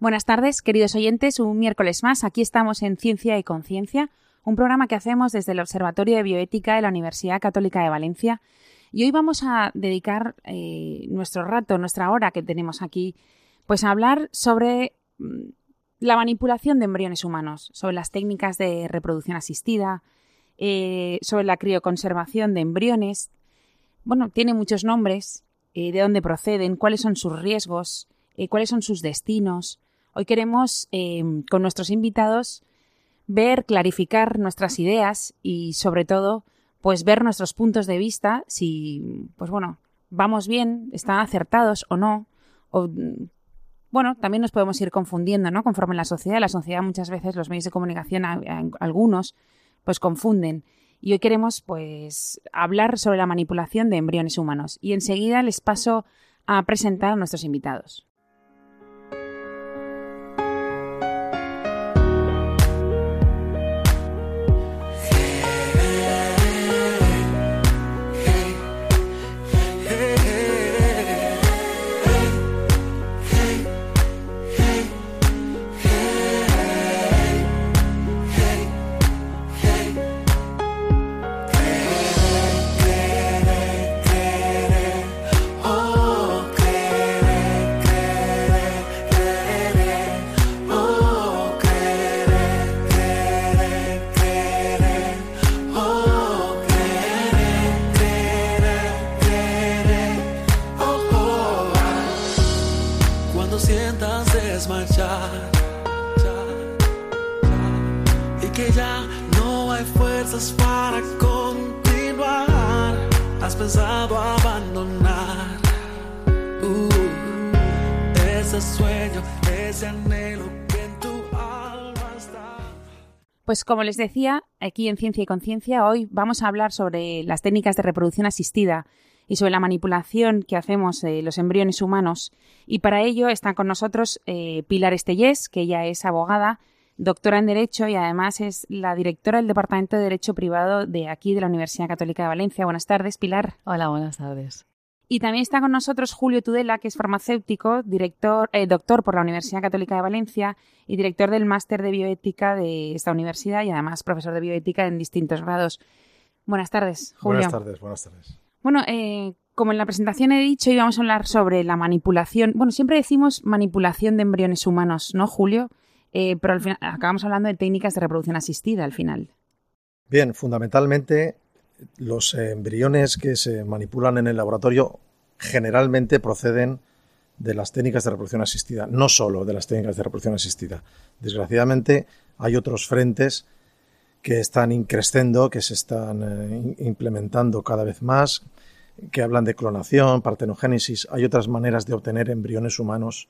Buenas tardes, queridos oyentes. Un miércoles más, aquí estamos en Ciencia y Conciencia, un programa que hacemos desde el Observatorio de Bioética de la Universidad Católica de Valencia. Y hoy vamos a dedicar eh, nuestro rato, nuestra hora que tenemos aquí, pues a hablar sobre mm, la manipulación de embriones humanos, sobre las técnicas de reproducción asistida, eh, sobre la crioconservación de embriones. Bueno, tiene muchos nombres, eh, de dónde proceden, cuáles son sus riesgos, cuáles son sus destinos, Hoy queremos, eh, con nuestros invitados, ver, clarificar nuestras ideas y, sobre todo, pues ver nuestros puntos de vista, si, pues bueno, vamos bien, están acertados o no, bueno, también nos podemos ir confundiendo, ¿no? Conforme la sociedad, la sociedad muchas veces, los medios de comunicación, algunos, pues confunden. Y hoy queremos, pues, hablar sobre la manipulación de embriones humanos. Y enseguida les paso a presentar a nuestros invitados. Pues como les decía, aquí en Ciencia y Conciencia hoy vamos a hablar sobre las técnicas de reproducción asistida y sobre la manipulación que hacemos de los embriones humanos. Y para ello están con nosotros eh, Pilar Estellés, que ella es abogada, doctora en Derecho y además es la directora del Departamento de Derecho Privado de aquí de la Universidad Católica de Valencia. Buenas tardes, Pilar. Hola, buenas tardes. Y también está con nosotros Julio Tudela, que es farmacéutico, director, eh, doctor por la Universidad Católica de Valencia y director del máster de bioética de esta universidad y además profesor de bioética en distintos grados. Buenas tardes, Julio. Buenas tardes, buenas tardes. Bueno, eh, como en la presentación he dicho, íbamos a hablar sobre la manipulación. Bueno, siempre decimos manipulación de embriones humanos, ¿no, Julio? Eh, pero al final acabamos hablando de técnicas de reproducción asistida al final. Bien, fundamentalmente los embriones que se manipulan en el laboratorio generalmente proceden de las técnicas de reproducción asistida, no solo de las técnicas de reproducción asistida. Desgraciadamente hay otros frentes que están increciendo, que se están eh, implementando cada vez más, que hablan de clonación, partenogénesis. Hay otras maneras de obtener embriones humanos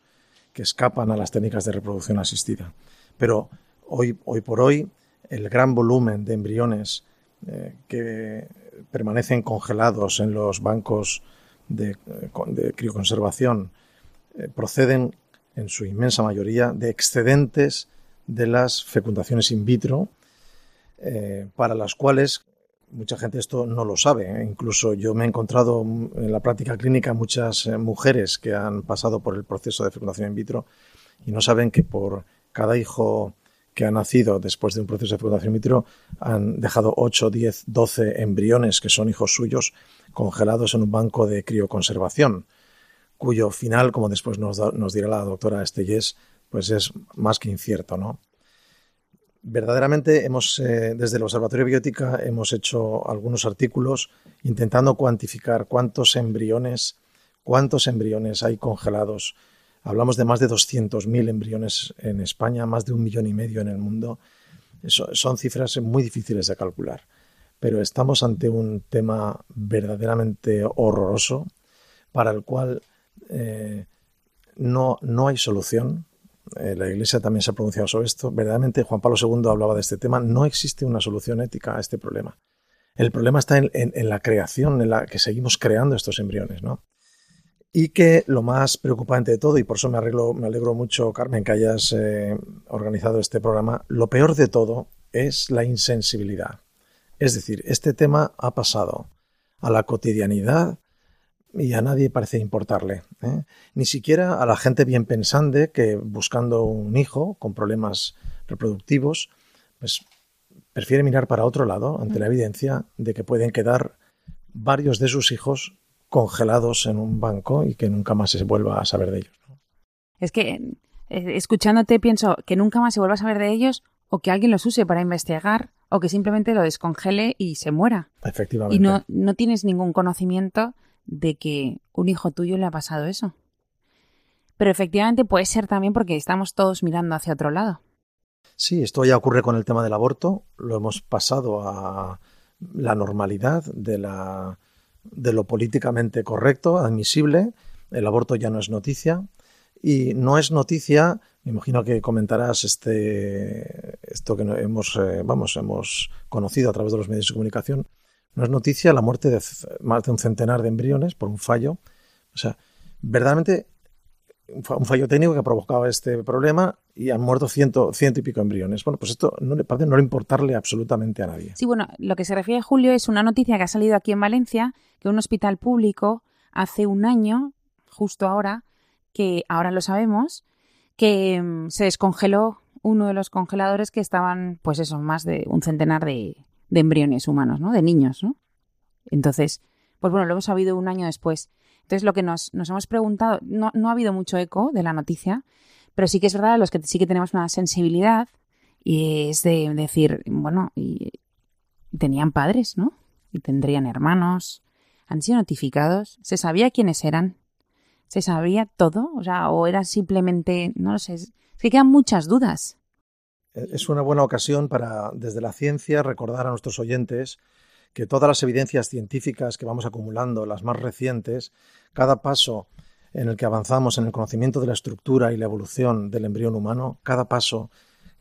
que escapan a las técnicas de reproducción asistida. Pero hoy, hoy por hoy, el gran volumen de embriones eh, que permanecen congelados en los bancos de, de crioconservación eh, proceden en su inmensa mayoría de excedentes de las fecundaciones in vitro, eh, para las cuales mucha gente esto no lo sabe. Incluso yo me he encontrado en la práctica clínica muchas mujeres que han pasado por el proceso de fecundación in vitro y no saben que por cada hijo que han nacido después de un proceso de fecundación in vitro han dejado 8, 10, 12 embriones que son hijos suyos congelados en un banco de crioconservación, cuyo final, como después nos, dirá la doctora Estellés, pues es más que incierto, ¿no? Verdaderamente hemos, eh, desde el Observatorio de Biótica, hemos hecho algunos artículos intentando cuantificar cuántos embriones, cuántos embriones hay congelados Hablamos de más de 200.000 embriones en España, más de un millón y medio en el mundo. son cifras muy difíciles de calcular, pero estamos ante un tema verdaderamente horroroso para el cual eh, no, no hay solución. eh, la Iglesia también se ha pronunciado sobre esto, verdaderamente Juan Pablo II hablaba de este tema, no existe una solución ética a este problema. El problema está en, la creación, en la que seguimos creando estos embriones, ¿no? Y que lo más preocupante de todo, y por eso me, arreglo, me alegro mucho, Carmen, que hayas eh, organizado este programa, lo peor de todo es la insensibilidad. Es decir, este tema ha pasado a la cotidianidad y a nadie parece importarle. ¿eh? Ni siquiera a la gente bien pensante que buscando un hijo con problemas reproductivos, pues prefiere mirar para otro lado ante la evidencia de que pueden quedar varios de sus hijos congelados en un banco y que nunca más se vuelva a saber de ellos. Es que eh, escuchándote pienso que nunca más se vuelva a saber de ellos o que alguien los use para investigar o que simplemente lo descongele y se muera. Efectivamente. Y no, no tienes ningún conocimiento de que un hijo tuyo le ha pasado eso. Pero efectivamente puede ser también porque estamos todos mirando hacia otro lado. Sí, esto ya ocurre con el tema del aborto. Lo hemos pasado a la normalidad de, la, de lo políticamente correcto, admisible. El aborto ya no es noticia. Y no es noticia, me imagino que comentarás este, esto que hemos, eh, vamos, hemos conocido a través de los medios de comunicación, no es noticia la muerte de más de un centenar de embriones por un fallo. O sea, verdaderamente un fallo técnico que ha provocado este problema y han muerto ciento, ciento y pico embriones. Bueno, pues esto no le parece no le importarle absolutamente a nadie. Sí, bueno, lo que se refiere Julio es una noticia que ha salido aquí en Valencia, que un hospital público hace un año, justo ahora, que ahora lo sabemos, que mm, se descongeló uno de los congeladores que estaban, pues eso, más de un centenar de, de embriones humanos, ¿no? De niños, ¿no? Entonces, pues bueno, lo hemos sabido un año después. Entonces, lo que nos, nos hemos preguntado, no, ha habido mucho eco de la noticia, pero sí que es verdad, los que sí que tenemos una sensibilidad, y es de decir, bueno, y tenían padres, ¿no? Y tendrían hermanos, han sido notificados, se sabía quiénes eran, se sabía todo, o sea, o era simplemente, no lo sé, es que quedan muchas dudas. Es una buena ocasión para, desde la ciencia, recordar a nuestros oyentes que todas las evidencias científicas que vamos acumulando, las más recientes, cada paso en el que avanzamos en el conocimiento de la estructura y la evolución del embrión humano, cada paso,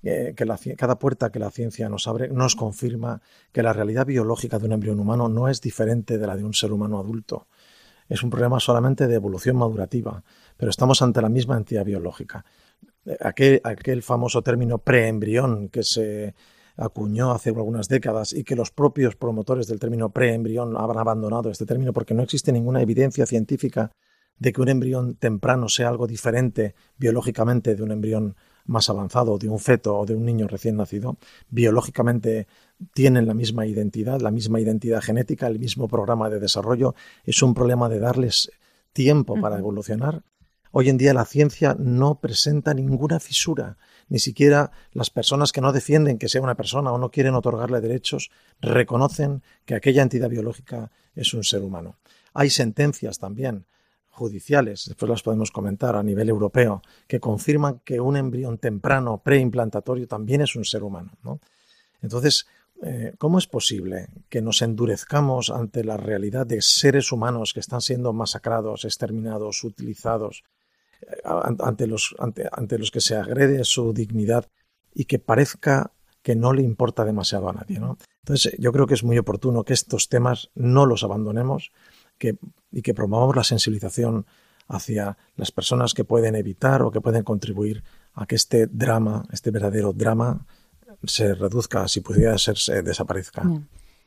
eh, que la, cada puerta que la ciencia nos abre, nos confirma que la realidad biológica de un embrión humano no es diferente de la de un ser humano adulto. Es un problema solamente de evolución madurativa, pero estamos ante la misma entidad biológica aquel, aquel famoso término preembrión que se acuñó hace algunas décadas y que los propios promotores del término preembrión han abandonado este término porque no existe ninguna evidencia científica de que un embrión temprano sea algo diferente biológicamente de un embrión más avanzado, de un feto o de un niño recién nacido, biológicamente tienen la misma identidad, la misma identidad genética, el mismo programa de desarrollo. Es un problema de darles tiempo para evolucionar. Hoy en día la ciencia no presenta ninguna fisura, ni siquiera las personas que no defienden que sea una persona o no quieren otorgarle derechos reconocen que aquella entidad biológica es un ser humano. Hay sentencias también judiciales, después las podemos comentar a nivel europeo, que confirman que un embrión temprano preimplantatorio también es un ser humano. Entonces, eh, ¿cómo es posible que nos endurezcamos ante la realidad de seres humanos que están siendo masacrados, exterminados, utilizados, ante los, ante, ante los que se agrede su dignidad y que parezca que no le importa demasiado a nadie. ¿no? Entonces, yo creo que es muy oportuno que estos temas no los abandonemos que, y que promovamos la sensibilización hacia las personas que pueden evitar o que pueden contribuir a que este drama, este verdadero drama, se reduzca, si pudiera ser, se desaparezca.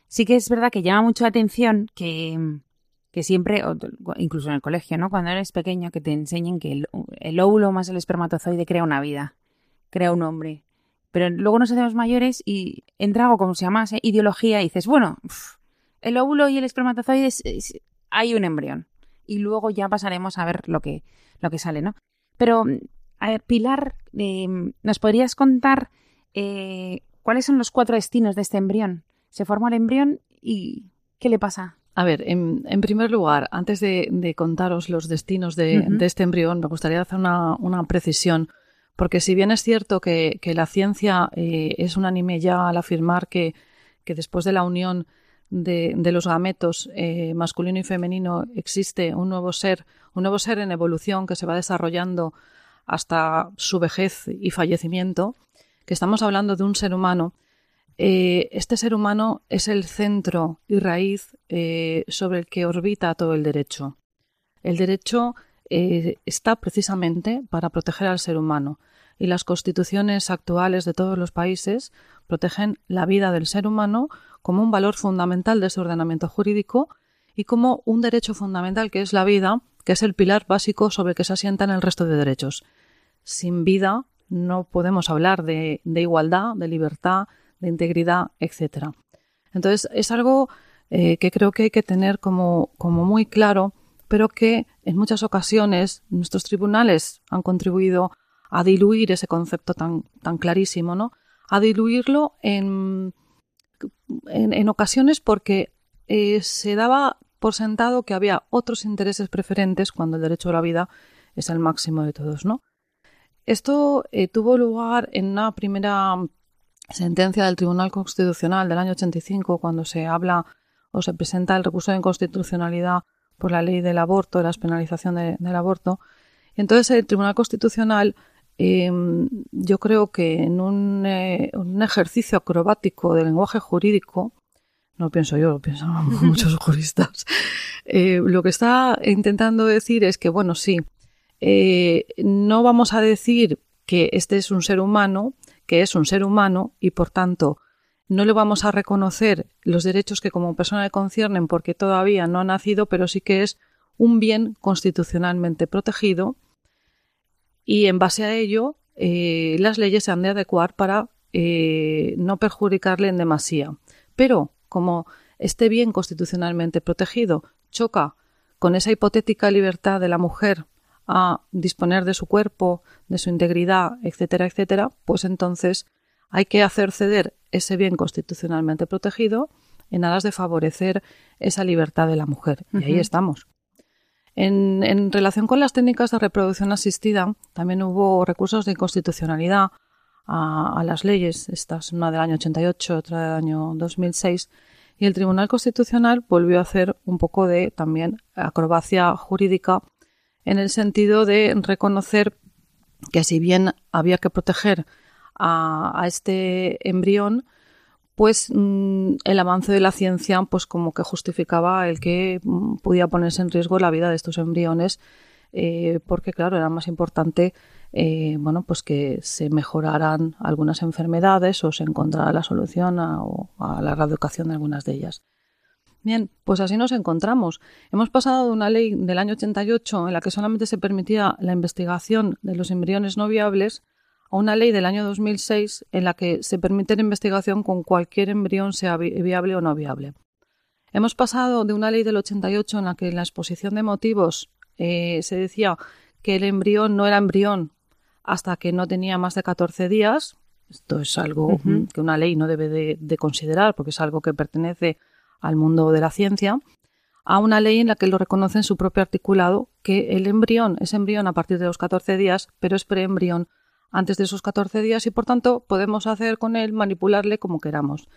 Sí que es verdad que llama mucho la atención que, que siempre, incluso en el colegio, ¿no? Cuando eres pequeño, que te enseñen que el, óvulo más el espermatozoide crea una vida, crea un hombre. Pero luego nos hacemos mayores y entra algo como se llama ideología y dices, bueno, el óvulo y el espermatozoide hay un embrión. Y luego ya pasaremos a ver lo que, lo que sale, ¿no? Pero, a ver, Pilar, em, ¿nos podrías contar eh, cuáles son los cuatro destinos de este embrión? Se forma el embrión y ¿qué le pasa? A ver, en, primer lugar, antes de, contaros los destinos de, este embrión, me gustaría hacer una, precisión, porque si bien es cierto que, la ciencia eh, es unánime ya al afirmar que, después de la unión de, los gametos eh, masculino y femenino existe un nuevo ser, un nuevo ser en evolución que se va desarrollando hasta su vejez y fallecimiento, que estamos hablando de un ser humano, eh, este ser humano es el centro y raíz eh, sobre el que orbita todo el derecho. El derecho eh, está precisamente para proteger al ser humano y las constituciones actuales de todos los países protegen la vida del ser humano como un valor fundamental de su ordenamiento jurídico y como un derecho fundamental que es la vida, que es el pilar básico sobre el que se asientan el resto de derechos. Sin vida no podemos hablar de, igualdad, de libertad, de integridad, etc. Entonces, es algo eh, que creo que hay que tener como, como muy claro, pero que en muchas ocasiones nuestros tribunales han contribuido a diluir ese concepto tan, tan clarísimo, ¿no? A diluirlo en, en, ocasiones porque eh, se daba por sentado que había otros intereses preferentes cuando el derecho a la vida es el máximo de todos, ¿no? Esto eh, tuvo lugar en una primera sentencia del Tribunal Constitucional del año 85, cuando se habla o se presenta el recurso de inconstitucionalidad por la ley del aborto, de la penalización del aborto. Entonces el Tribunal Constitucional, em, yo creo que en un, eh, ejercicio acrobático del lenguaje jurídico, no pienso yo, lo piensan muchos juristas, eh, lo que está intentando decir es que, bueno, sí, eh, no vamos a decir que este es un ser humano, que es un ser humano y por tanto no le vamos a reconocer los derechos que como persona le conciernen porque todavía no ha nacido, pero sí que es un bien constitucionalmente protegido y en base a ello eh, las leyes se han de adecuar para eh, no perjudicarle en demasía. Pero como este bien constitucionalmente protegido choca con esa hipotética libertad de la mujer a disponer de su cuerpo, de su integridad, etcétera, etcétera, pues entonces hay que hacer ceder ese bien constitucionalmente protegido en aras de favorecer esa libertad de la mujer. Y ahí estamos. En, relación con las técnicas de reproducción asistida, también hubo recursos de inconstitucionalidad a, a, las leyes. Esta es una del año 88, otra del año 2006. Y el Tribunal Constitucional volvió a hacer un poco de también acrobacia jurídica en el sentido de reconocer que si bien había que proteger a, este embrión, pues mm, el avance de la ciencia pues como que justificaba el que mm, podía ponerse en riesgo la vida de estos embriones eh, porque claro era más importante eh, bueno pues que se mejoraran algunas enfermedades o se encontrara la solución a, a la erradicación de algunas de ellas Bien, pues así nos encontramos. Hemos pasado de una ley del año 88 en la que solamente se permitía la investigación de los embriones no viables a una ley del año 2006 en la que se permite la investigación con cualquier embrión sea viable o no viable. Hemos pasado de una ley del 88 en la que en la exposición de motivos eh, se decía que el embrión no era embrión hasta que no tenía más de 14 días. Esto es algo que una ley no debe de considerar porque es algo que pertenece al mundo de la ciencia, a una ley en la que lo reconoce en su propio articulado que el embrión es embrión a partir de los 14 días, pero es preembrión antes de esos 14 días y por tanto podemos hacer con él, manipularle como queramos.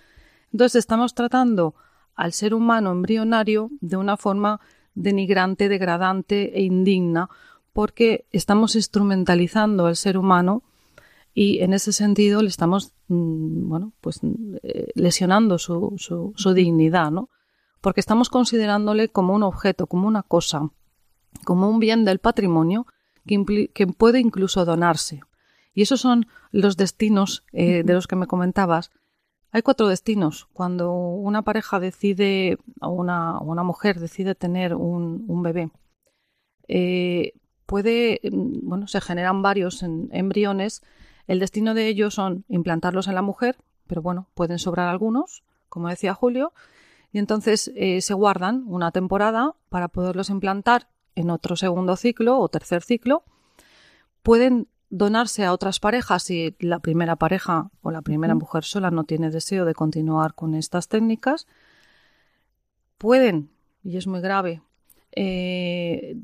Entonces estamos tratando al ser humano embrionario de una forma denigrante, degradante e indigna, porque estamos instrumentalizando al ser humano y en ese sentido le estamos mm, bueno pues eh, lesionando su, su, dignidad no porque estamos considerándole como un objeto como una cosa como un bien del patrimonio que, que puede incluso donarse. Y esos son los destinos eh, de los que me comentabas. Hay cuatro destinos. Cuando una pareja decide o una, una mujer decide tener un, un bebé eh, puede mm, bueno se generan varios embriones el destino de ellos son implantarlos en la mujer, pero bueno, pueden sobrar algunos, como decía Julio, y entonces eh, se guardan una temporada para poderlos implantar en otro segundo ciclo o tercer ciclo. Pueden donarse a otras parejas si la primera pareja o la primera mujer sola no tiene deseo de continuar con estas técnicas. Pueden, y es muy grave, eh,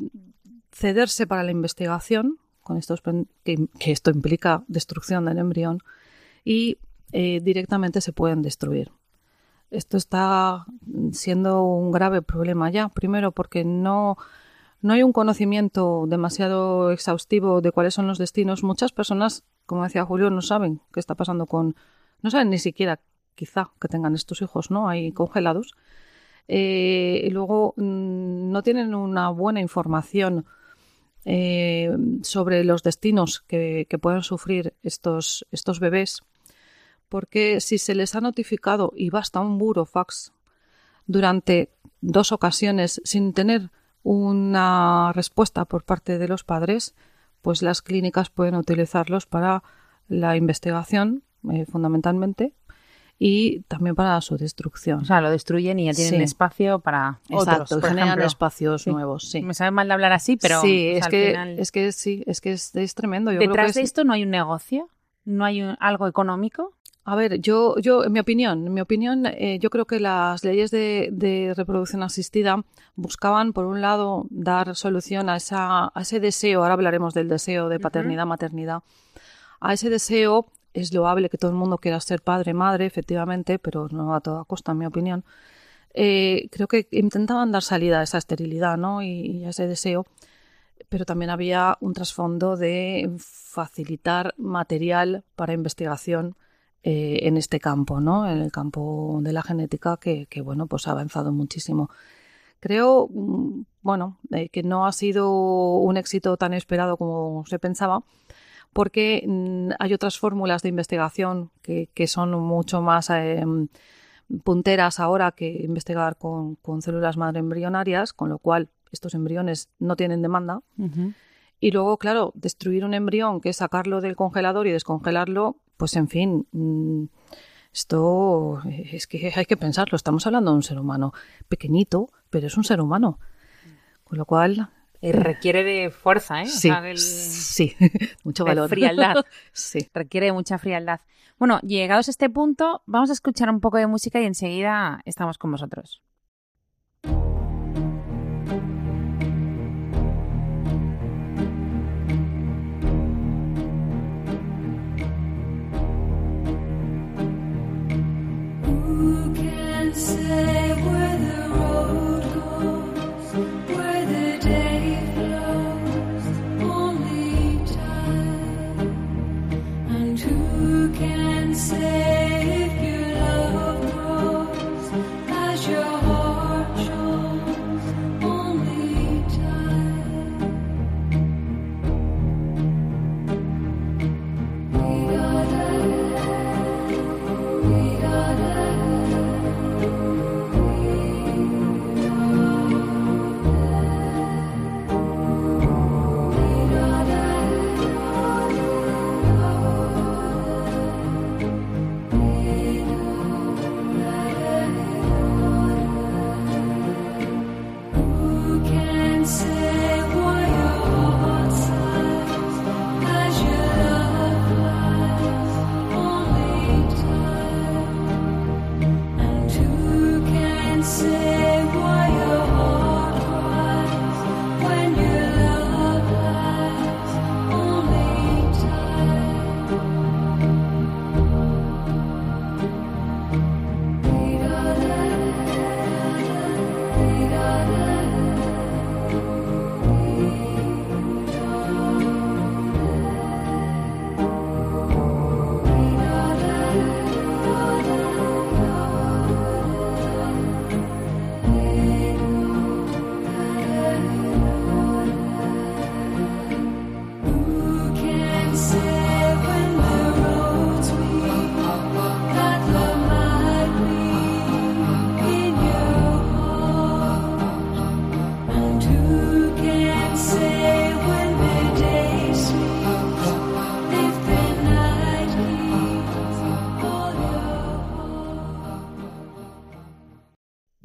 cederse para la investigación, con estos que, esto implica destrucción del embrión y eh, directamente se pueden destruir. Esto está siendo un grave problema ya, primero porque no, no hay un conocimiento demasiado exhaustivo de cuáles son los destinos. Muchas personas, como decía Julio, no saben qué está pasando con, no saben ni siquiera quizá que tengan estos hijos, ¿no? Ahí congelados. Eh, y luego mm, no tienen una buena información eh, sobre los destinos que, pueden sufrir estos, estos bebés, porque si se les ha notificado y basta un burofax durante dos ocasiones sin tener una respuesta por parte de los padres, pues las clínicas pueden utilizarlos para la investigación, eh, fundamentalmente, y también para su destrucción. O sea, lo destruyen y ya tienen espacio para Exacto, otros, generan espacios nuevos, sí. Me sabe mal de hablar así, pero sí, es, que, es que sí, es que es, tremendo. Yo Detrás de esto no hay un negocio, no hay algo económico. A ver, yo, yo, en mi opinión, en mi opinión, eh, yo creo que las leyes de, reproducción asistida buscaban, por un lado, dar solución a, esa, a ese deseo, ahora hablaremos del deseo de paternidad, maternidad, a ese deseo es loable que todo el mundo quiera ser padre, madre, efectivamente, pero no a toda costa, en mi opinión. Eh, creo que intentaban dar salida a esa esterilidad ¿no? y, a ese deseo, pero también había un trasfondo de facilitar material para investigación eh, en este campo, ¿no? en el campo de la genética, que, bueno, pues ha avanzado muchísimo. Creo, mm, bueno, eh, que no ha sido un éxito tan esperado como se pensaba, porque mm, hay otras fórmulas de investigación que, son mucho más em, punteras ahora que investigar con, células madre embrionarias, con lo cual estos embriones no tienen demanda. Y luego, claro, destruir un embrión, que es sacarlo del congelador y descongelarlo, pues en fin, mm, esto es que hay que pensarlo. Estamos hablando de un ser humano pequeñito, pero es un ser humano. Con lo cual, requiere de fuerza, ¿eh? Sí, sí. mucho valor. frialdad. sí. Requiere mucha frialdad. Bueno, llegados a este punto, vamos a escuchar un poco de música y enseguida estamos con vosotros.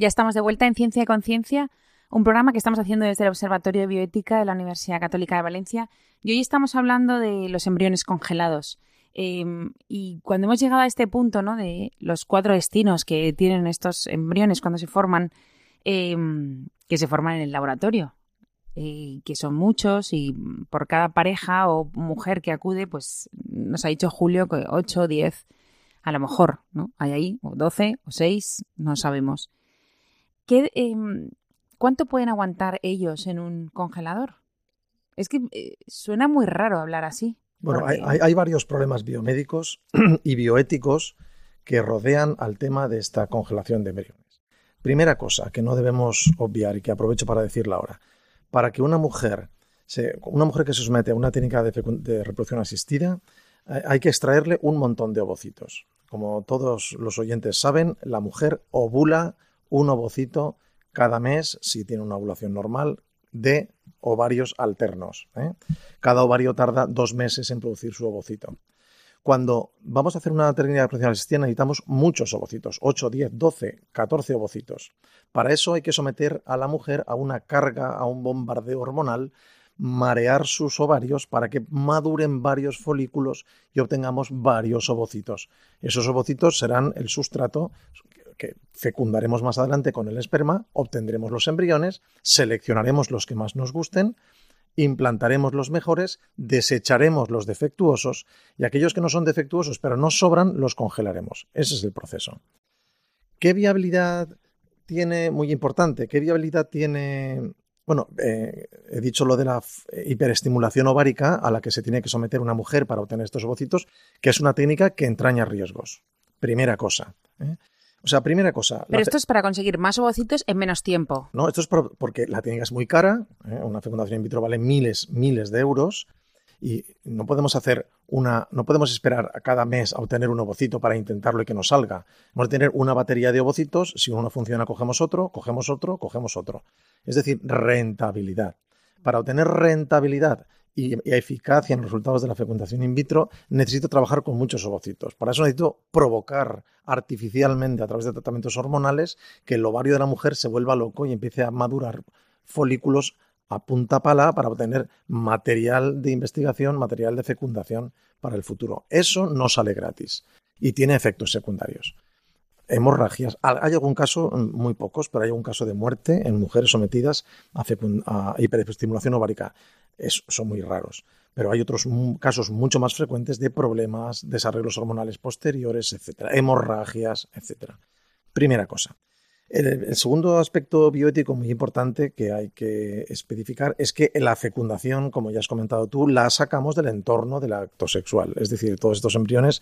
Ya estamos de vuelta en Ciencia y Conciencia, un programa que estamos haciendo desde el Observatorio de Bioética de la Universidad Católica de Valencia. Y hoy estamos hablando de los embriones congelados. Em, y cuando hemos llegado a este punto, ¿no? De los cuatro destinos que tienen estos embriones cuando se forman, em, que se forman en el laboratorio, eh, que son muchos y por cada pareja o mujer que acude, pues nos ha dicho Julio que 8 o 10, a lo mejor, ¿no? Hay ahí, o 12 o 6, no sabemos. ¿Qué, em, ¿Cuánto pueden aguantar ellos en un congelador? Es que eh, suena muy raro hablar así. Bueno, hay, varios problemas biomédicos y bioéticos que rodean al tema de esta congelación de embriones. Primera cosa que no debemos obviar y que aprovecho para decirla ahora. Para que una mujer, una mujer que se somete a una técnica de, de reproducción asistida, eh, hay que extraerle un montón de ovocitos. Como todos los oyentes saben, la mujer ovula un ovocito cada mes, si tiene una ovulación normal, de ovarios alternos. ¿eh? Cada ovario tarda dos meses en producir su ovocito. Cuando vamos a hacer una técnica de reproducción asistida necesitamos muchos ovocitos, 8, 10, 12, 14 ovocitos. Para eso hay que someter a la mujer a una carga, a un bombardeo hormonal, marear sus ovarios para que maduren varios folículos y obtengamos varios ovocitos. Esos ovocitos serán el sustrato que fecundaremos más adelante con el esperma, obtendremos los embriones, seleccionaremos los que más nos gusten, implantaremos los mejores, desecharemos los defectuosos y aquellos que no son defectuosos pero no sobran los congelaremos. Ese es el proceso. ¿Qué viabilidad tiene, muy importante, qué viabilidad tiene bueno, eh, he dicho lo de la hiperestimulación ovárica a la que se tiene que someter una mujer para obtener estos ovocitos, que es una técnica que entraña riesgos. Primera cosa. ¿eh? O sea, primera cosa. Pero esto es para conseguir más ovocitos en menos tiempo. No, esto es porque la técnica es muy cara. ¿eh? Una fecundación in vitro vale miles, miles de euros. Y no podemos hacer una, no podemos esperar a cada mes a obtener un ovocito para intentarlo y que nos salga. Vamos a tener una batería de ovocitos. Si uno no funciona, cogemos otro, cogemos otro, cogemos otro. Es decir, rentabilidad. Para obtener rentabilidad y, eficacia en los resultados de la fecundación in vitro, necesito trabajar con muchos ovocitos. Para eso necesito provocar artificialmente a través de tratamientos hormonales que el ovario de la mujer se vuelva loco y empiece a madurar folículos a punta pala para obtener material de investigación, material de fecundación para el futuro. Eso no sale gratis y tiene efectos secundarios hemorragias. Hay algún caso, mm, muy pocos, pero hay algún caso de muerte en mujeres sometidas a, hiperestimulación ovárica. son muy raros. Pero hay otros casos mucho más frecuentes de problemas, desarrollos hormonales posteriores, etcétera, hemorragias, etcétera. Primera cosa. El, segundo aspecto bioético muy importante que hay que especificar es que la fecundación, como ya has comentado tú, la sacamos del entorno del acto sexual. Es decir, todos estos embriones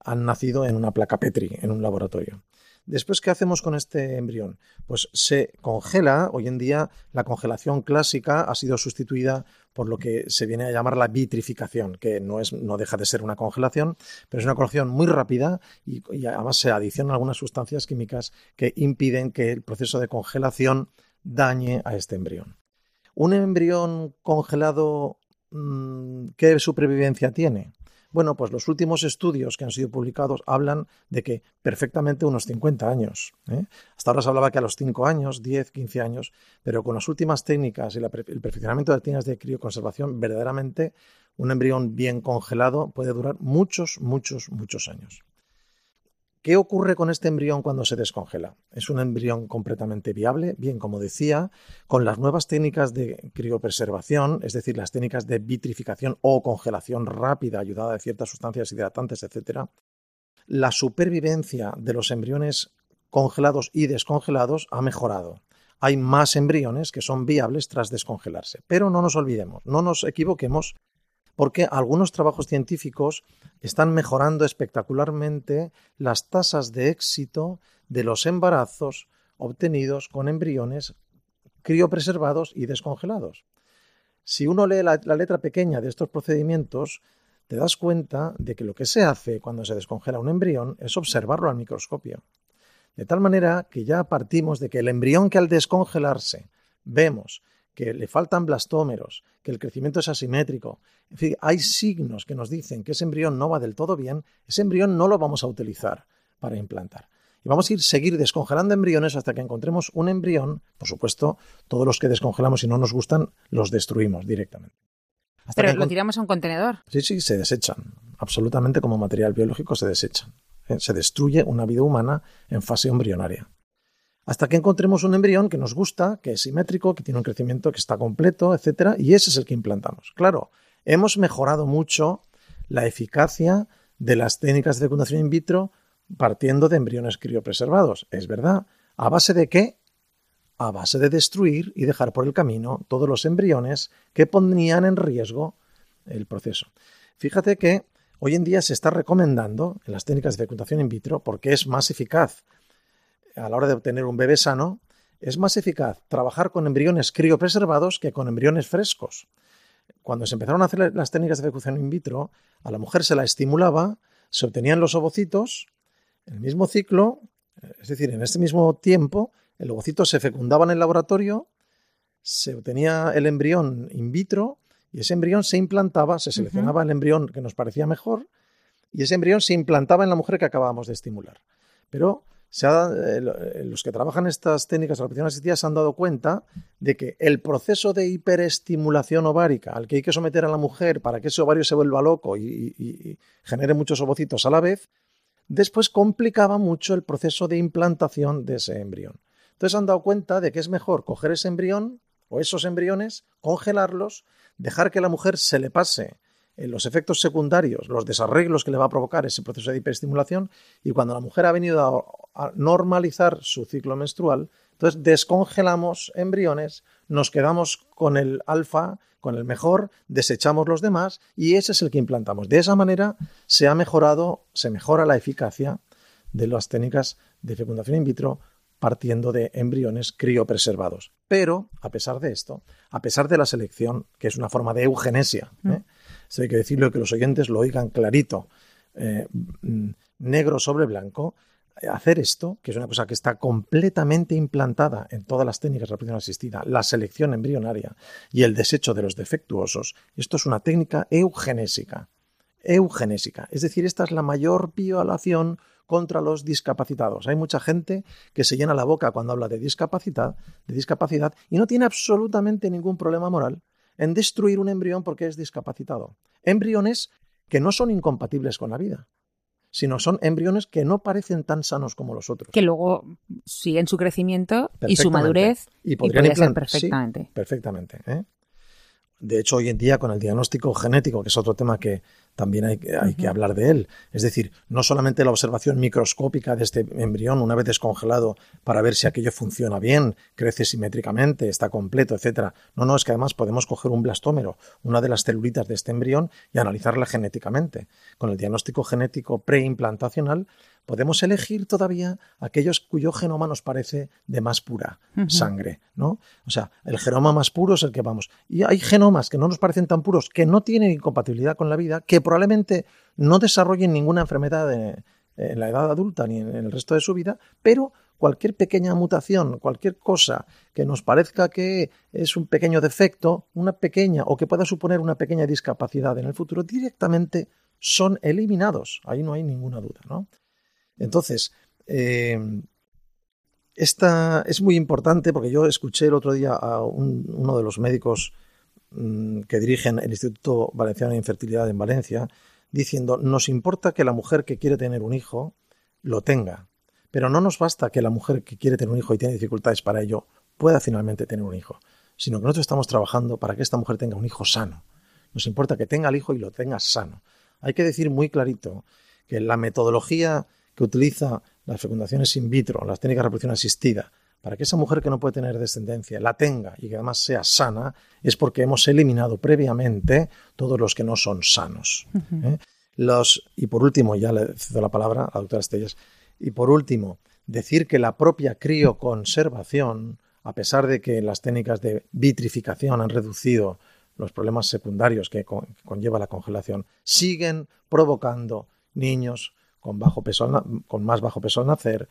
han nacido en una placa Petri, en un laboratorio. Después, ¿qué hacemos con este embrión? Pues se congela. Hoy en día la congelación clásica ha sido sustituida por lo que se viene a llamar la vitrificación, que no, es, no deja de ser una congelación, pero es una congelación muy rápida y, y además se adicionan algunas sustancias químicas que impiden que el proceso de congelación dañe a este embrión. Un embrión congelado, mm, ¿qué supervivencia tiene? Bueno, pues los últimos estudios que han sido publicados hablan de que perfectamente unos 50 años. ¿eh? Hasta ahora se hablaba que a los 5 años, 10, 15 años, pero con las últimas técnicas y el perfeccionamiento de técnicas de crioconservación, verdaderamente un embrión bien congelado puede durar muchos, muchos, muchos años. ¿Qué ocurre con este embrión cuando se descongela? Es un embrión completamente viable, bien, como decía, con las nuevas técnicas de criopreservación, es decir, las técnicas de vitrificación o congelación rápida ayudada de ciertas sustancias hidratantes, etc. La supervivencia de los embriones congelados y descongelados ha mejorado. Hay más embriones que son viables tras descongelarse. Pero no nos olvidemos, no nos equivoquemos porque algunos trabajos científicos están mejorando espectacularmente las tasas de éxito de los embarazos obtenidos con embriones criopreservados y descongelados. Si uno lee la, letra pequeña de estos procedimientos, te das cuenta de que lo que se hace cuando se descongela un embrión es observarlo al microscopio. De tal manera que ya partimos de que el embrión que al descongelarse vemos que le faltan blastómeros, que el crecimiento es asimétrico. En fin, hay signos que nos dicen que ese embrión no va del todo bien, ese embrión no lo vamos a utilizar para implantar. Y vamos a ir seguir descongelando embriones hasta que encontremos un embrión. Por supuesto, todos los que descongelamos y no nos gustan, los destruimos directamente. Pero lo tiramos a un contenedor. Sí, sí, se desechan. Absolutamente como material biológico se desechan. ¿eh? Se destruye una vida humana en fase embrionaria hasta que encontremos un embrión que nos gusta, que es simétrico, que tiene un crecimiento que está completo, etc. Y ese es el que implantamos. Claro, hemos mejorado mucho la eficacia de las técnicas de fecundación in vitro partiendo de embriones criopreservados. Es verdad. ¿A base de qué? a base de destruir y dejar por el camino todos los embriones que ponían en riesgo el proceso. Fíjate que hoy en día se está recomendando en las técnicas de fecundación in vitro porque es más eficaz a la hora de obtener un bebé sano, es más eficaz trabajar con embriones criopreservados que con embriones frescos. Cuando se empezaron a hacer las técnicas de fecundación in vitro, a la mujer se la estimulaba, se obtenían los ovocitos, en el mismo ciclo, es decir, en este mismo tiempo, el ovocito se fecundaba en el laboratorio, se obtenía el embrión in vitro y ese embrión se implantaba, se seleccionaba el embrión que nos parecía mejor y ese embrión se implantaba en la mujer que acabábamos de estimular. Pero eh, eh, los que trabajan estas técnicas de reproducción asistida se han dado cuenta de que el proceso de hiperestimulación ovárica al que hay que someter a la mujer para que ese ovario se vuelva loco y genere muchos ovocitos a la vez, después complicaba mucho el proceso de implantación de ese embrión. Entonces han dado cuenta de que es mejor coger ese embrión o esos embriones, congelarlos, dejar que la mujer se le pase los efectos secundarios, los desarreglos que le va a provocar ese proceso de hiperestimulación, y cuando la mujer ha venido a, normalizar su ciclo menstrual, entonces descongelamos embriones, nos quedamos con el alfa, con el mejor, desechamos los demás y ese es el que implantamos. De esa manera se ha mejorado, se mejora la eficacia de las técnicas de fecundación in vitro partiendo de embriones criopreservados. Pero, a pesar de esto, a pesar de la selección, que es una forma de eugenesia, ¿eh? Hay que decirlo que los oyentes lo oigan clarito, eh, mm, negro sobre blanco, hacer esto, que es una cosa que está completamente implantada en todas las técnicas de reproducción asistida, la selección embrionaria y el desecho de los defectuosos, esto es una técnica eugenésica. Eugenésica. Es decir, esta es la mayor violación contra los discapacitados. Hay mucha gente que se llena la boca cuando habla de discapacidad, de discapacidad y no tiene absolutamente ningún problema moral en destruir un embrión porque es discapacitado. Embriones que no son incompatibles con la vida, sino son embriones que no parecen tan sanos como los otros. Que luego siguen su crecimiento y su madurez y podrían ser perfectamente. perfectamente. ¿eh? De hecho, hoy en día con el diagnóstico genético, que es otro tema que también hay, que hablar de él, es decir, no solamente la observación microscópica de este embrión una vez descongelado para ver si aquello funciona bien, crece simétricamente, está completo, etcétera. No, no, es que además podemos coger un blastómero, una de las celulitas de este embrión y analizarla genéticamente. Con el diagnóstico genético preimplantacional podemos elegir todavía aquellos cuyo genoma nos parece de más pura sangre, ¿no? O sea, el genoma más puro es el que vamos. Y hay genomas que no nos parecen tan puros, que no tienen incompatibilidad con la vida, que probablemente no desarrollen ninguna enfermedad en la edad adulta ni en el resto de su vida, pero cualquier pequeña mutación, cualquier cosa que nos parezca que es un pequeño defecto, una pequeña o que pueda suponer una pequeña discapacidad en el futuro, directamente son eliminados. Ahí no hay ninguna duda, ¿no? Entonces, eh, esta es muy importante porque yo escuché el otro día a uno de los médicos mm, que dirigen el Instituto Valenciano de Infertilidad en Valencia diciendo, nos importa que la mujer que quiere tener un hijo lo tenga, pero no nos basta que la mujer que quiere tener un hijo y tiene dificultades para ello pueda finalmente tener un hijo, sino que nosotros estamos trabajando para que esta mujer tenga un hijo sano. Nos importa que tenga el hijo y lo tenga sano. Hay que decir muy clarito que la metodología que utiliza las fecundaciones in vitro, las técnicas de reproducción asistida, para que esa mujer que no puede tener descendencia la tenga y que además sea sana, es porque hemos eliminado previamente todos los que no son sanos. ¿eh? los, y por último, ya le cedo la palabra a la doctora Estellas, y por último, decir que la propia crioconservación, a pesar de que las técnicas de vitrificación han reducido los problemas secundarios que conlleva la congelación, siguen provocando niños con, bajo peso con más bajo peso al nacer,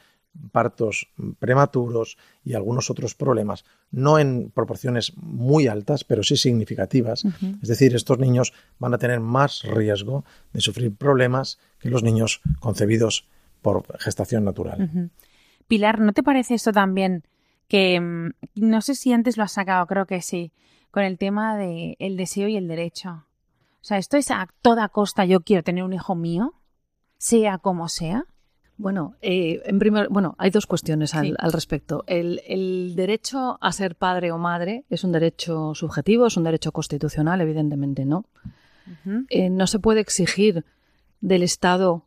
partos prematuros y algunos otros problemas, no en proporciones muy altas, pero sí significativas. Es decir, estos niños van a tener más riesgo de sufrir problemas que los niños concebidos por gestación natural. Pilar, ¿no te parece esto también que, mm, no sé si antes lo has sacado, creo que sí, con el tema del el deseo y el derecho? O sea, esto es a toda costa yo quiero tener un hijo mío sea como sea? Bueno, eh, en primer, bueno, hay dos cuestiones al, respecto. El, derecho a ser padre o madre es un derecho subjetivo, es un derecho constitucional, evidentemente, ¿no? Eh, no se puede exigir del Estado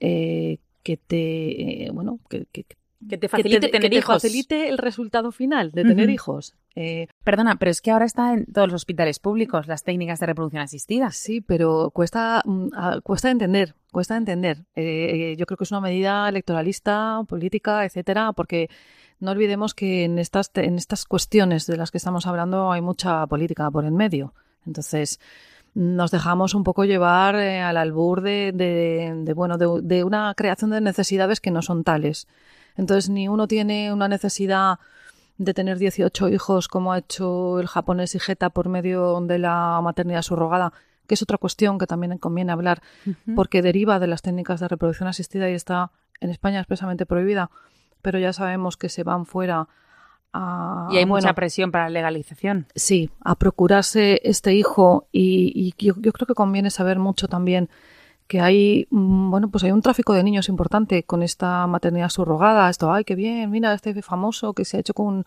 eh, que te, bueno, que, que te facilite tener que hijos. facilite el resultado final de tener hijos. Eh, Perdona, pero es que ahora está en todos los hospitales públicos las técnicas de reproducción asistida. Sí, pero cuesta, mm, cuesta entender, cuesta entender. Eh, yo creo que es una medida electoralista, política, etcétera, porque no olvidemos que en estas, en estas cuestiones de las que estamos hablando hay mucha política por en medio. Entonces, nos dejamos un poco llevar eh, al albur de, de, bueno, de, una creación de necesidades que no son tales. Entonces, ni uno tiene una necesidad de tener 18 hijos como ha hecho el japonés Higeta por medio de la maternidad subrogada, que es otra cuestión que también conviene hablar, porque deriva de las técnicas de reproducción asistida y está en España expresamente prohibida, pero ya sabemos que se van fuera y hay mucha presión para la legalización. Sí, a procurarse este hijo y, yo, creo que conviene saber mucho también que hay, mm, bueno, pues hay un tráfico de niños importante con esta maternidad subrogada. Esto, ay, qué bien, mira, este famoso que se ha hecho con,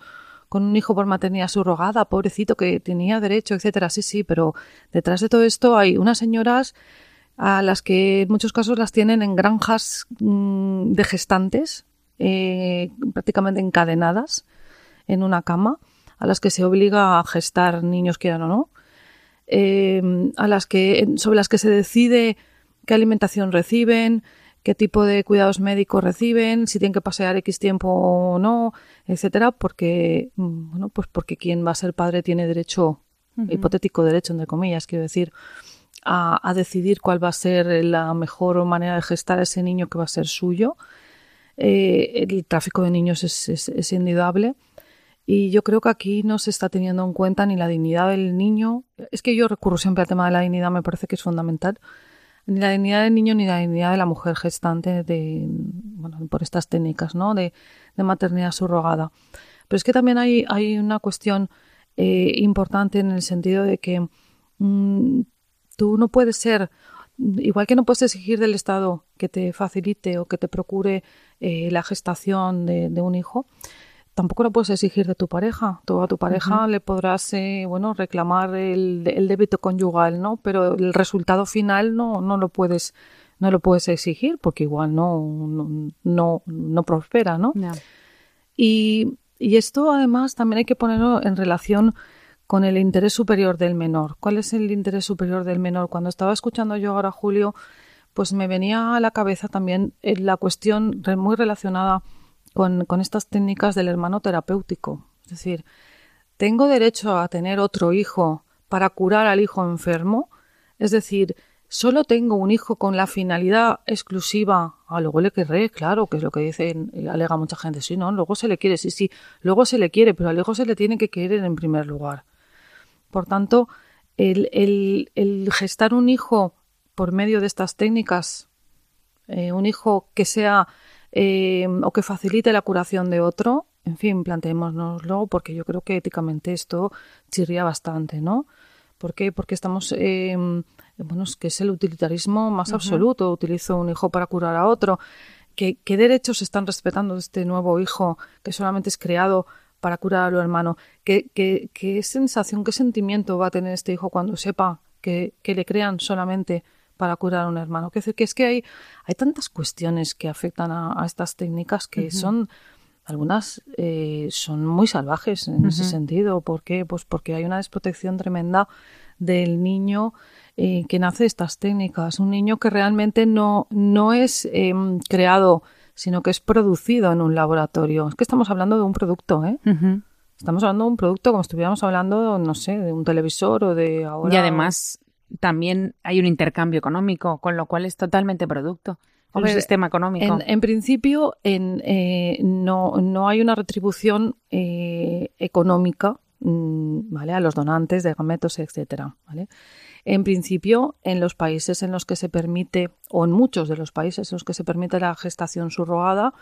con un hijo por maternidad subrogada, pobrecito que tenía derecho, etcétera. Sí, sí, pero detrás de todo esto hay unas señoras a las que en muchos casos las tienen en granjas mm, de gestantes, eh, prácticamente encadenadas en una cama, a las que se obliga a gestar niños quieran o no, eh, a las que, sobre las que se decide qué alimentación reciben, qué tipo de cuidados médicos reciben, si tienen que pasear X tiempo o no, etcétera, porque, mm, bueno, pues porque quien va a ser padre tiene derecho, hipotético derecho, entre comillas, quiero decir, a, decidir cuál va a ser la mejor manera de gestar a ese niño que va a ser suyo. Eh, el tráfico de niños es, es, es indudable. Y yo creo que aquí no se está teniendo en cuenta ni la dignidad del niño. Es que yo recurro siempre al tema de la dignidad, me parece que es fundamental. Ni la dignidad del niño ni la dignidad de la mujer gestante de, bueno, por estas técnicas ¿no? de, maternidad subrogada. Pero es que también hay, hay una cuestión eh, importante en el sentido de que mm, tú no puedes ser, igual que no puedes exigir del Estado que te facilite o que te procure eh, la gestación de, de un hijo, tampoco lo puedes exigir de tu pareja. Tú a tu pareja le podrás, eh, bueno, reclamar el, débito conyugal, ¿no? Pero el resultado final no, no lo puedes, no lo puedes exigir porque igual no, no, no, prospera, ¿no? Y, y esto además también hay que ponerlo en relación con el interés superior del menor. ¿Cuál es el interés superior del menor? Cuando estaba escuchando yo ahora Julio, pues me venía a la cabeza también eh, la cuestión muy relacionada con, estas técnicas del hermano terapéutico. Es decir, ¿tengo derecho a tener otro hijo para curar al hijo enfermo? Es decir, solo tengo un hijo con la finalidad exclusiva, a luego le querré, claro, que es lo que dicen, alega mucha gente, sí, no, luego se le quiere, sí, sí, luego se le quiere, pero al hijo se le tiene que querer en primer lugar. Por tanto, el, el, gestar un hijo por medio de estas técnicas, eh, un hijo que sea eh, o que facilite la curación de otro, en fin, planteémonoslo porque yo creo que éticamente esto chirría bastante, ¿no? ¿Por qué? Porque estamos, eh, bueno, es que es el utilitarismo más absoluto. Utilizo un hijo para curar a otro. ¿Qué, ¿Qué, derechos están respetando de este nuevo hijo que solamente es creado para curar a lo hermano? ¿Qué, qué, qué sensación, qué sentimiento va a tener este hijo cuando sepa que, que le crean solamente para curar a un hermano. Que, que es que hay, hay tantas cuestiones que afectan a, estas técnicas que son algunas eh, son muy salvajes en ese sentido. ¿Por qué? Pues porque hay una desprotección tremenda del niño eh, que nace de estas técnicas. Un niño que realmente no, no es em, creado, sino que es producido en un laboratorio. Es que estamos hablando de un producto, ¿eh? Estamos hablando de un producto como si estuviéramos hablando, no sé, de un televisor o de ahora. Y además, también hay un intercambio económico, con lo cual es totalmente producto. Un sistema económico. En, principio, en, eh, no, no, hay una retribución eh, económica mm, ¿vale? a los donantes de gametos, etcétera. ¿vale? En principio, en los países en los que se permite, o en muchos de los países en los que se permite la gestación subrogada,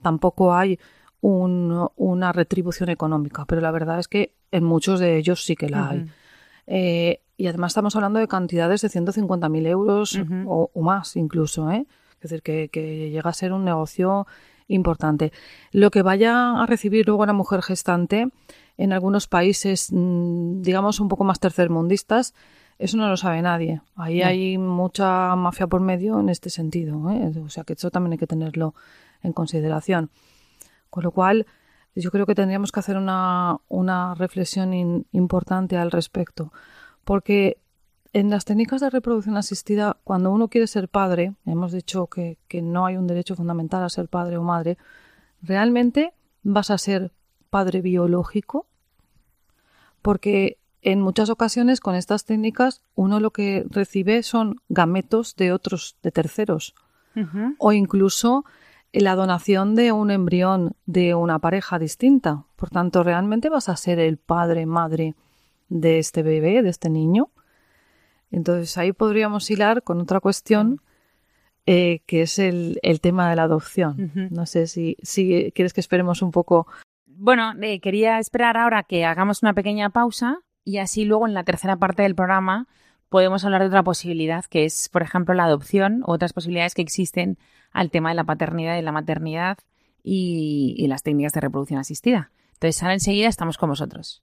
tampoco hay una retribución económica, pero la verdad es que en muchos de ellos sí que la hay. Eh, y además estamos hablando de cantidades de 150.000 euros o, más incluso. ¿eh? Es decir, que, llega a ser un negocio importante. Lo que vaya a recibir luego la mujer gestante en algunos países, mm, digamos, un poco más tercermundistas, eso no lo sabe nadie. Ahí hay mucha mafia por medio en este sentido. ¿eh? O sea que eso también hay que tenerlo en consideración. Con lo cual, yo creo que tendríamos que hacer una, una reflexión importante al respecto. Porque en las técnicas de reproducción asistida, cuando uno quiere ser padre, hemos dicho que, que no hay un derecho fundamental a ser padre o madre, realmente vas a ser padre biológico, porque en muchas ocasiones con estas técnicas uno lo que recibe son gametos de otros, de terceros, o incluso la donación de un embrión de una pareja distinta. Por tanto, realmente vas a ser el padre, madre de este bebé, de este niño. Entonces ahí podríamos hilar con otra cuestión eh, que es el, tema de la adopción. No sé si, si quieres que esperemos un poco. Bueno, eh, quería esperar ahora que hagamos una pequeña pausa y así luego en la tercera parte del programa podemos hablar de otra posibilidad, que es, por ejemplo, la adopción u otras posibilidades que existen al tema de la paternidad y la maternidad y, y las técnicas de reproducción asistida. Entonces, ahora enseguida estamos con vosotros.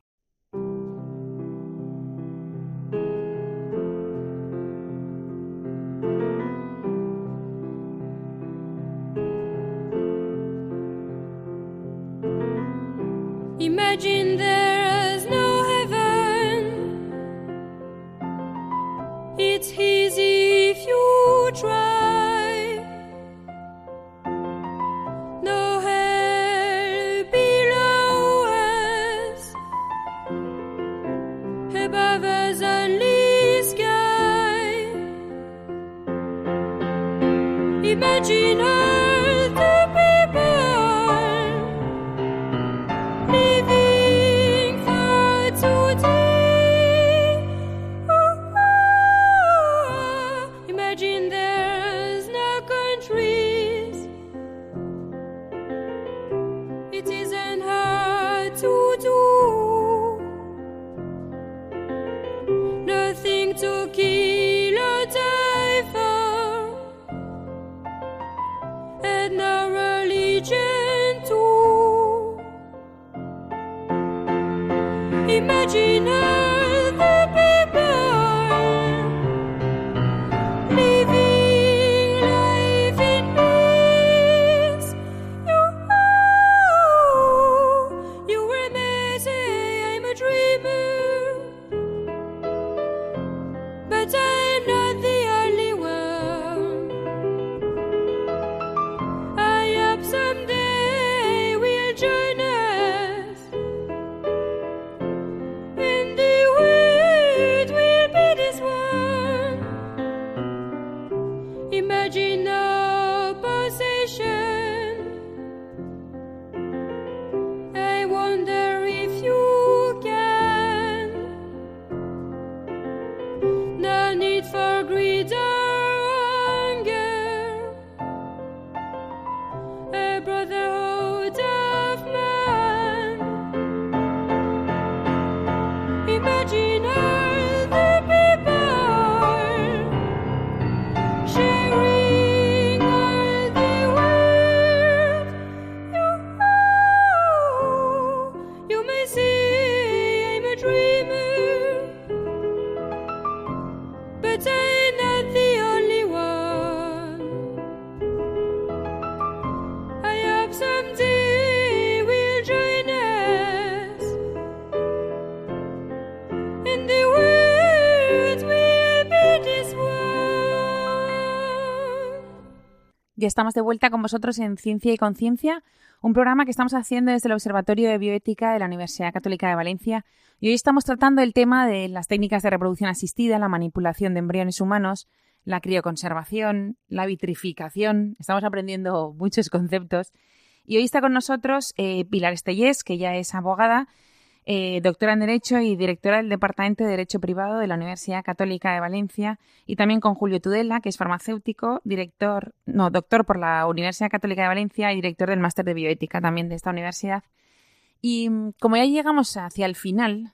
Estamos de vuelta con vosotros en Ciencia y Conciencia, un programa que estamos haciendo desde el Observatorio de Bioética de la Universidad Católica de Valencia. Y hoy estamos tratando el tema de las técnicas de reproducción asistida, la manipulación de embriones humanos, la crioconservación, la vitrificación. Estamos aprendiendo muchos conceptos. Y hoy está con nosotros eh, Pilar Estellés, que ya es abogada eh, doctora en Derecho y directora del Departamento de Derecho Privado de la Universidad Católica de Valencia, y también con Julio Tudela, que es farmacéutico, director, no, doctor por la Universidad Católica de Valencia y director del Máster de Bioética también de esta universidad. Y mm, como ya llegamos hacia el final,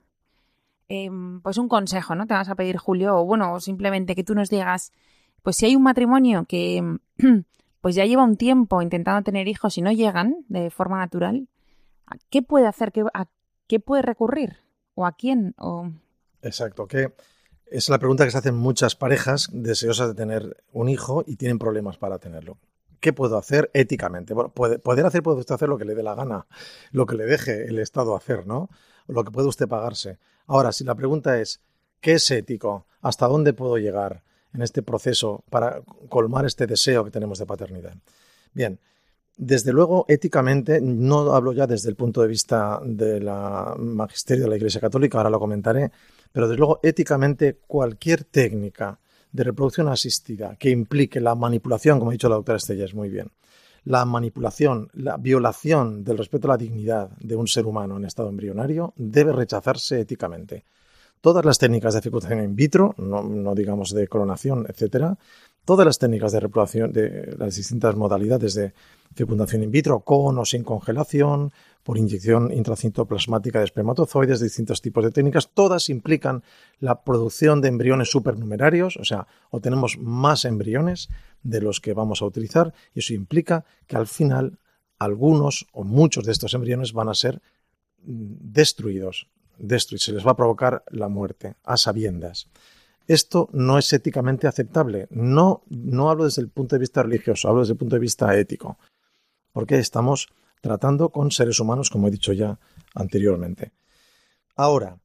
em, pues un consejo, ¿no? Te vas a pedir, Julio, o bueno, simplemente que tú nos digas, pues si hay un matrimonio que pues ya lleva un tiempo intentando tener hijos y no llegan de forma natural, ¿qué puede hacer? ¿Qué, qué puede recurrir? ¿O a quién? O... Exacto, que es la pregunta que se hacen muchas parejas deseosas de tener un hijo y tienen problemas para tenerlo. ¿Qué puedo hacer éticamente? Bueno, puede, poder hacer, puede usted hacer lo que le dé la gana, lo que le deje el Estado hacer, ¿no? Lo que puede usted pagarse. Ahora, si la pregunta es, ¿qué es ético? ¿Hasta dónde puedo llegar en este proceso para colmar este deseo que tenemos de paternidad? Bien, desde luego, éticamente, no hablo ya desde el punto de vista de la magisterio de la Iglesia Católica, ahora lo comentaré, pero desde luego, éticamente, cualquier técnica de reproducción asistida que implique la manipulación, como ha dicho la doctora Estellas muy bien, la manipulación, la violación del respeto a la dignidad de un ser humano en estado embrionario debe rechazarse éticamente. Todas las técnicas de fecundación in vitro, no, digamos de clonación, etcétera, todas las técnicas de reproducción de las distintas modalidades de fecundación in vitro, con o sin congelación, por inyección intracitoplasmática de espermatozoides, distintos tipos de técnicas, todas implican la producción de embriones supernumerarios, o sea, obtenemos más embriones de los que vamos a utilizar, y eso implica que al final algunos o muchos de estos embriones van a ser mm, destruidos, destruidos, se les va a provocar la muerte a sabiendas. Esto no es éticamente aceptable. No, no hablo desde el punto de vista religioso, hablo desde el punto de vista ético porque estamos tratando con seres humanos, como he dicho ya anteriormente. Ahora,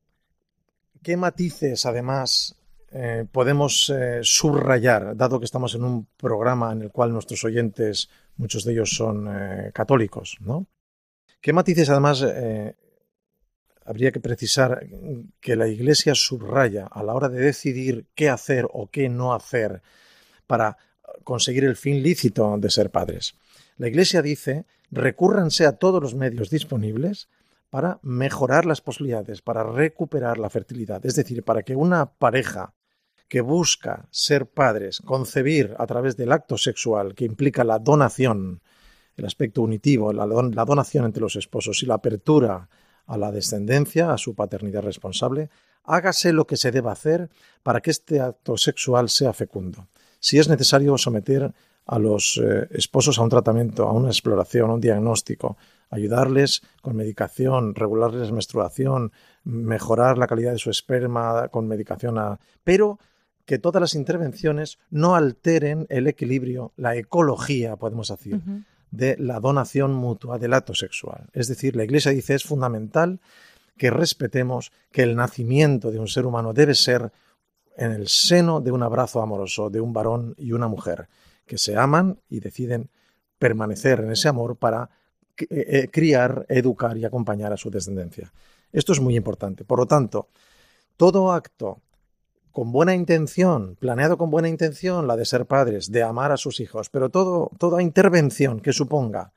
¿qué matices además eh, podemos eh, subrayar, dado que estamos en un programa en el cual nuestros oyentes, muchos de ellos son eh, católicos, ¿no? ¿Qué matices además habría que precisar que la Iglesia subraya a la hora de decidir qué hacer o qué no hacer para conseguir el fin lícito de ser padres? La Iglesia dice, recúrranse a todos los medios disponibles para mejorar las posibilidades, para recuperar la fertilidad. Es decir, para que una pareja que busca ser padres, concebir a través del acto sexual que implica la donación, el aspecto unitivo, la, donación entre los esposos y la apertura a la descendencia, a su paternidad responsable, hágase lo que se deba hacer para que este acto sexual sea fecundo. Si es necesario someter a los eh, esposos a un tratamiento, a una exploración, a un diagnóstico, ayudarles con medicación, regularles la menstruación, mejorar la calidad de su esperma con medicación, pero que todas las intervenciones no alteren el equilibrio, la ecología, podemos decir, de la donación mutua del acto sexual. Es decir, la Iglesia dice es fundamental que respetemos que el nacimiento de un ser humano debe ser en el seno de un abrazo amoroso de un varón y una mujer que se aman y deciden permanecer en ese amor para eh, eh, criar, educar y acompañar a su descendencia. Esto es muy importante. Por lo tanto, todo acto con buena intención, planeado con buena intención, la de ser padres, de amar a sus hijos, pero toda intervención que suponga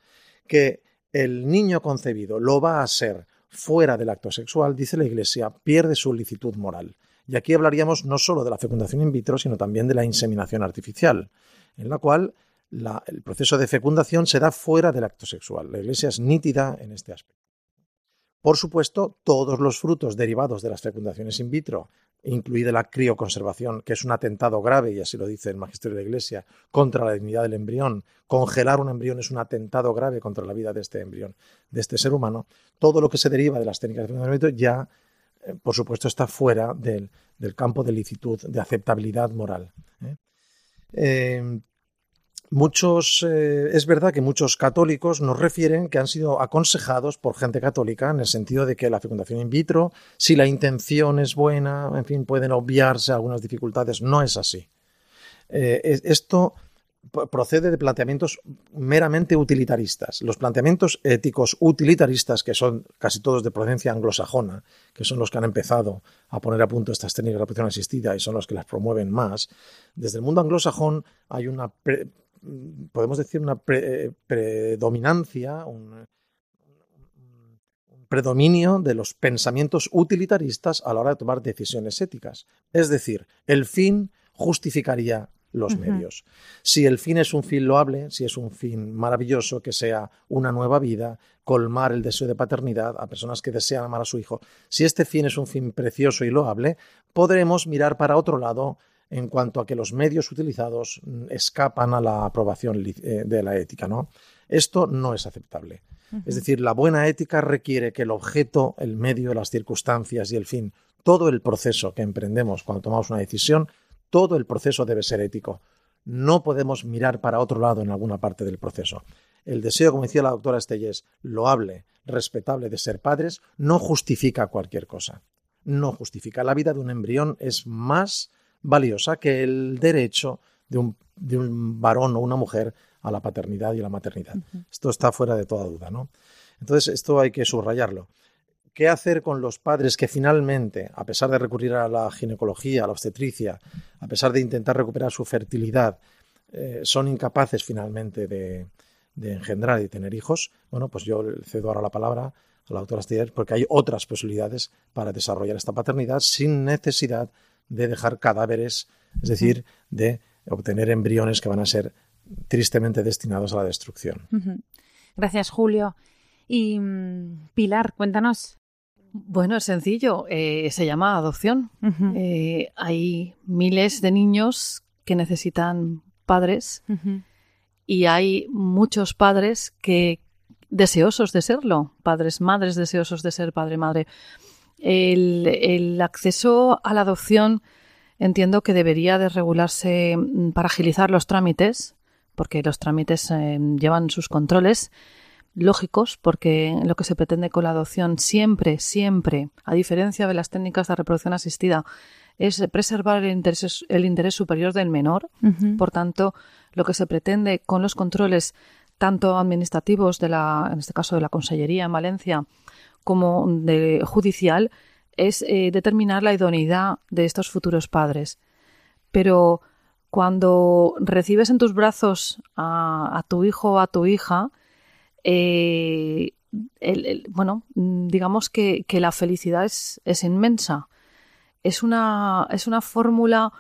que el niño concebido lo va a ser fuera del acto sexual, dice la Iglesia, pierde su licitud moral. Y aquí hablaríamos no solo de la fecundación in vitro, sino también de la inseminación artificial en la cual el proceso de fecundación se da fuera del acto sexual. La Iglesia es nítida en este aspecto. Por supuesto, todos los frutos derivados de las fecundaciones in vitro, incluida la crioconservación, que es un atentado grave, y así lo dice el magisterio de la Iglesia, contra la dignidad del embrión. Congelar un embrión es un atentado grave contra la vida de este embrión, de este ser humano. Todo lo que se deriva de las técnicas de fecundación ya, eh, por supuesto, está fuera del, campo de licitud, de aceptabilidad moral. ¿eh? Eh, muchos, eh, es verdad que muchos católicos nos refieren que han sido aconsejados por gente católica en el sentido de que la fecundación in vitro, si la intención es buena, en fin, pueden obviarse algunas dificultades. No es así. Eh, esto procede de planteamientos meramente utilitaristas. Los planteamientos éticos utilitaristas, que son casi todos de procedencia anglosajona, que son los que han empezado a poner a punto estas técnicas de reproducción asistida y son los que las promueven más, desde el mundo anglosajón hay una, podemos decir, una predominancia, un, predominio de los pensamientos utilitaristas a la hora de tomar decisiones éticas. Es decir, el fin justificaría los medios. Si el fin es un fin loable, si es un fin maravilloso, que sea una nueva vida, colmar el deseo de paternidad a personas que desean amar a su hijo, si este fin es un fin precioso y loable, podremos mirar para otro lado en cuanto a que los medios utilizados mm, escapan a la aprobación eh, de la ética, ¿no? Esto no es aceptable. Es decir, la buena ética requiere que el objeto, el medio, las circunstancias y el fin, todo el proceso que emprendemos cuando tomamos una decisión, todo el proceso debe ser ético. No podemos mirar para otro lado en alguna parte del proceso. El deseo, como decía la doctora Estellés, loable, respetable de ser padres, no justifica cualquier cosa. No justifica. La vida de un embrión es más valiosa que el derecho de un, de un varón o una mujer a la paternidad y a la maternidad. Esto está fuera de toda duda, ¿no? Entonces, esto hay que subrayarlo. ¿Qué hacer con los padres que finalmente, a pesar de recurrir a la ginecología, a la obstetricia, a pesar de intentar recuperar su fertilidad, eh, son incapaces finalmente de, engendrar y tener hijos? Bueno, pues yo cedo ahora la palabra a la doctora Stier porque hay otras posibilidades para desarrollar esta paternidad sin necesidad de dejar cadáveres, es decir, de obtener embriones que van a ser tristemente destinados a la destrucción. Gracias, Julio. Y mm, Pilar, cuéntanos. Bueno, es sencillo, eh, se llama adopción. Eh, hay miles de niños que necesitan padres y hay muchos padres que deseosos de serlo, padres, madres deseosos de ser padre, madre. El, acceso a la adopción entiendo que debería de regularse mm, para agilizar los trámites, porque los trámites eh, llevan sus controles lógicos, porque lo que se pretende con la adopción siempre, siempre, a diferencia de las técnicas de reproducción asistida, es preservar el interés, el interés superior del menor. Por tanto, lo que se pretende con los controles tanto administrativos de la, en este caso de la Consellería en Valencia, como de judicial, es eh, determinar la idoneidad de estos futuros padres. Pero cuando recibes en tus brazos a, tu hijo o a tu hija, eh, bueno, digamos que, la felicidad es, inmensa. Es una, es una fórmula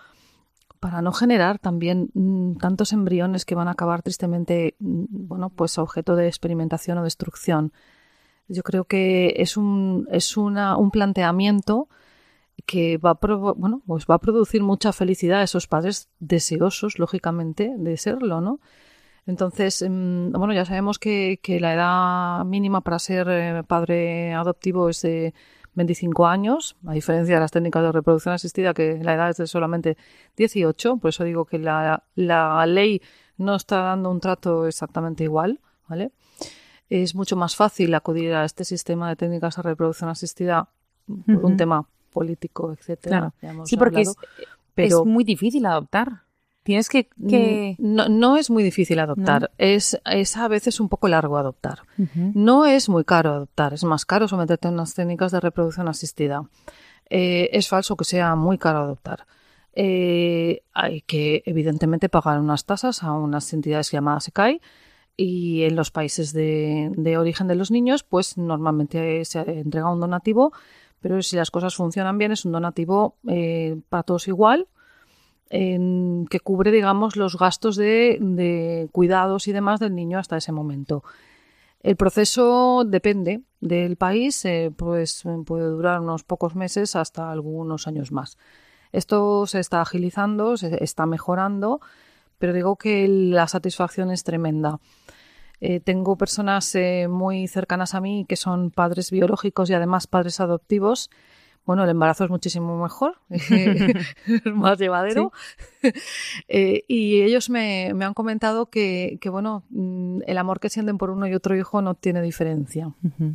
para no generar también mm, tantos embriones que van a acabar tristemente, mm, bueno, pues objeto de experimentación o destrucción. Yo creo que es un, es una, un planteamiento que va a, bueno, pues va a producir mucha felicidad a esos padres deseosos, lógicamente, de serlo, ¿no? Entonces, em, bueno, ya sabemos que, la edad mínima para ser eh, padre adoptivo es de 25 años, a diferencia de las técnicas de reproducción asistida, que la edad es de solamente 18. Por eso digo que la, la ley no está dando un trato exactamente igual, ¿vale? Es mucho más fácil acudir a este sistema de técnicas de reproducción asistida por un tema político, etcétera. Sí, porque es, pero... es muy difícil adoptar. Tienes que... Mm, no, es muy difícil adoptar, es, es, a veces un poco largo adoptar. No es muy caro adoptar, es más caro someterte a unas técnicas de reproducción asistida. Eh, es falso que sea muy caro adoptar. Eh, hay que evidentemente pagar unas tasas a unas entidades llamadas ECAI y en los países de, origen de los niños pues normalmente se entrega un donativo pero si las cosas funcionan bien es un donativo eh, para todos igual que cubre, digamos, los gastos de, cuidados y demás del niño hasta ese momento. El proceso depende del país, eh, pues puede durar unos pocos meses hasta algunos años más. Esto se está agilizando, se está mejorando, pero digo que la satisfacción es tremenda. Eh, tengo personas eh, muy cercanas a mí que son padres biológicos y además padres adoptivos bueno, el embarazo es muchísimo mejor, es más llevadero. Eh, y ellos me, han comentado que, bueno, mm, el amor que sienten por uno y otro hijo no tiene diferencia.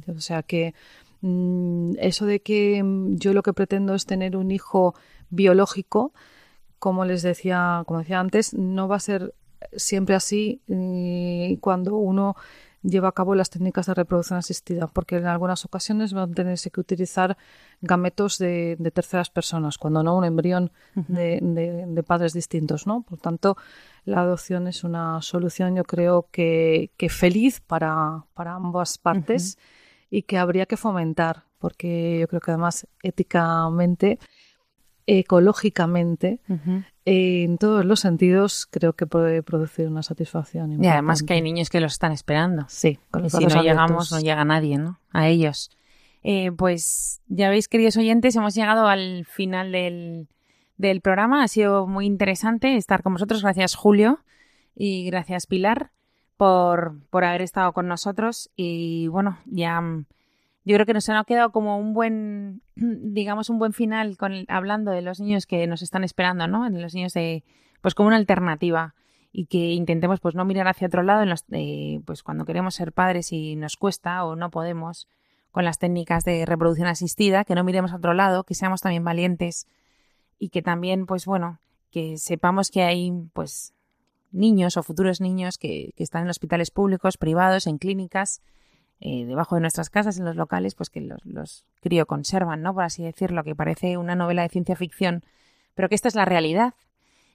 O sea que mm, eso de que mm, yo lo que pretendo es tener un hijo biológico, como les decía, como decía antes, no va a ser siempre así cuando uno lleva a cabo las técnicas de reproducción asistida, porque en algunas ocasiones van a tenerse que utilizar gametos de, terceras personas, cuando no un embrión de, padres distintos, ¿no? Por tanto, la adopción es una solución, yo creo que, feliz para, ambas partes y que habría que fomentar, porque yo creo que además éticamente ecológicamente, en todos los sentidos, creo que puede producir una satisfacción. Y además que hay niños que los están esperando. Sí, con si no llegamos, no llega nadie, ¿no? A ellos. Eh, pues ya veis, queridos oyentes, hemos llegado al final del, del programa. Ha sido muy interesante estar con vosotros. Gracias, Julio. Y gracias, Pilar, por, por haber estado con nosotros. Y bueno, ya yo creo que nos ha quedado como un buen, digamos, un buen final hablando de los niños que nos están esperando, ¿no? De los niños de pues como una alternativa y que intentemos pues no mirar hacia otro lado en los, eh, pues cuando queremos ser padres y nos cuesta o no podemos con las técnicas de reproducción asistida, que no miremos a otro lado, que seamos también valientes y que también pues bueno, que sepamos que hay pues niños o futuros niños que, están en hospitales públicos, privados, en clínicas, eh, debajo de nuestras casas, en los locales, pues que los, los crioconservan, ¿no? Por así decirlo, que parece una novela de ciencia ficción, pero que esta es la realidad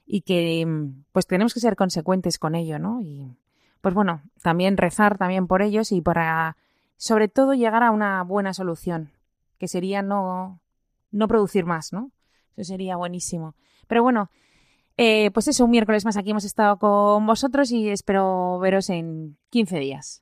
y que pues tenemos que ser consecuentes con ello, ¿no? Y pues bueno, también rezar también por ellos y para sobre todo llegar a una buena solución, que sería no, no producir más, ¿no? Eso sería buenísimo. Pero bueno, eh, pues eso, un miércoles más aquí hemos estado con vosotros y espero veros en 15 días.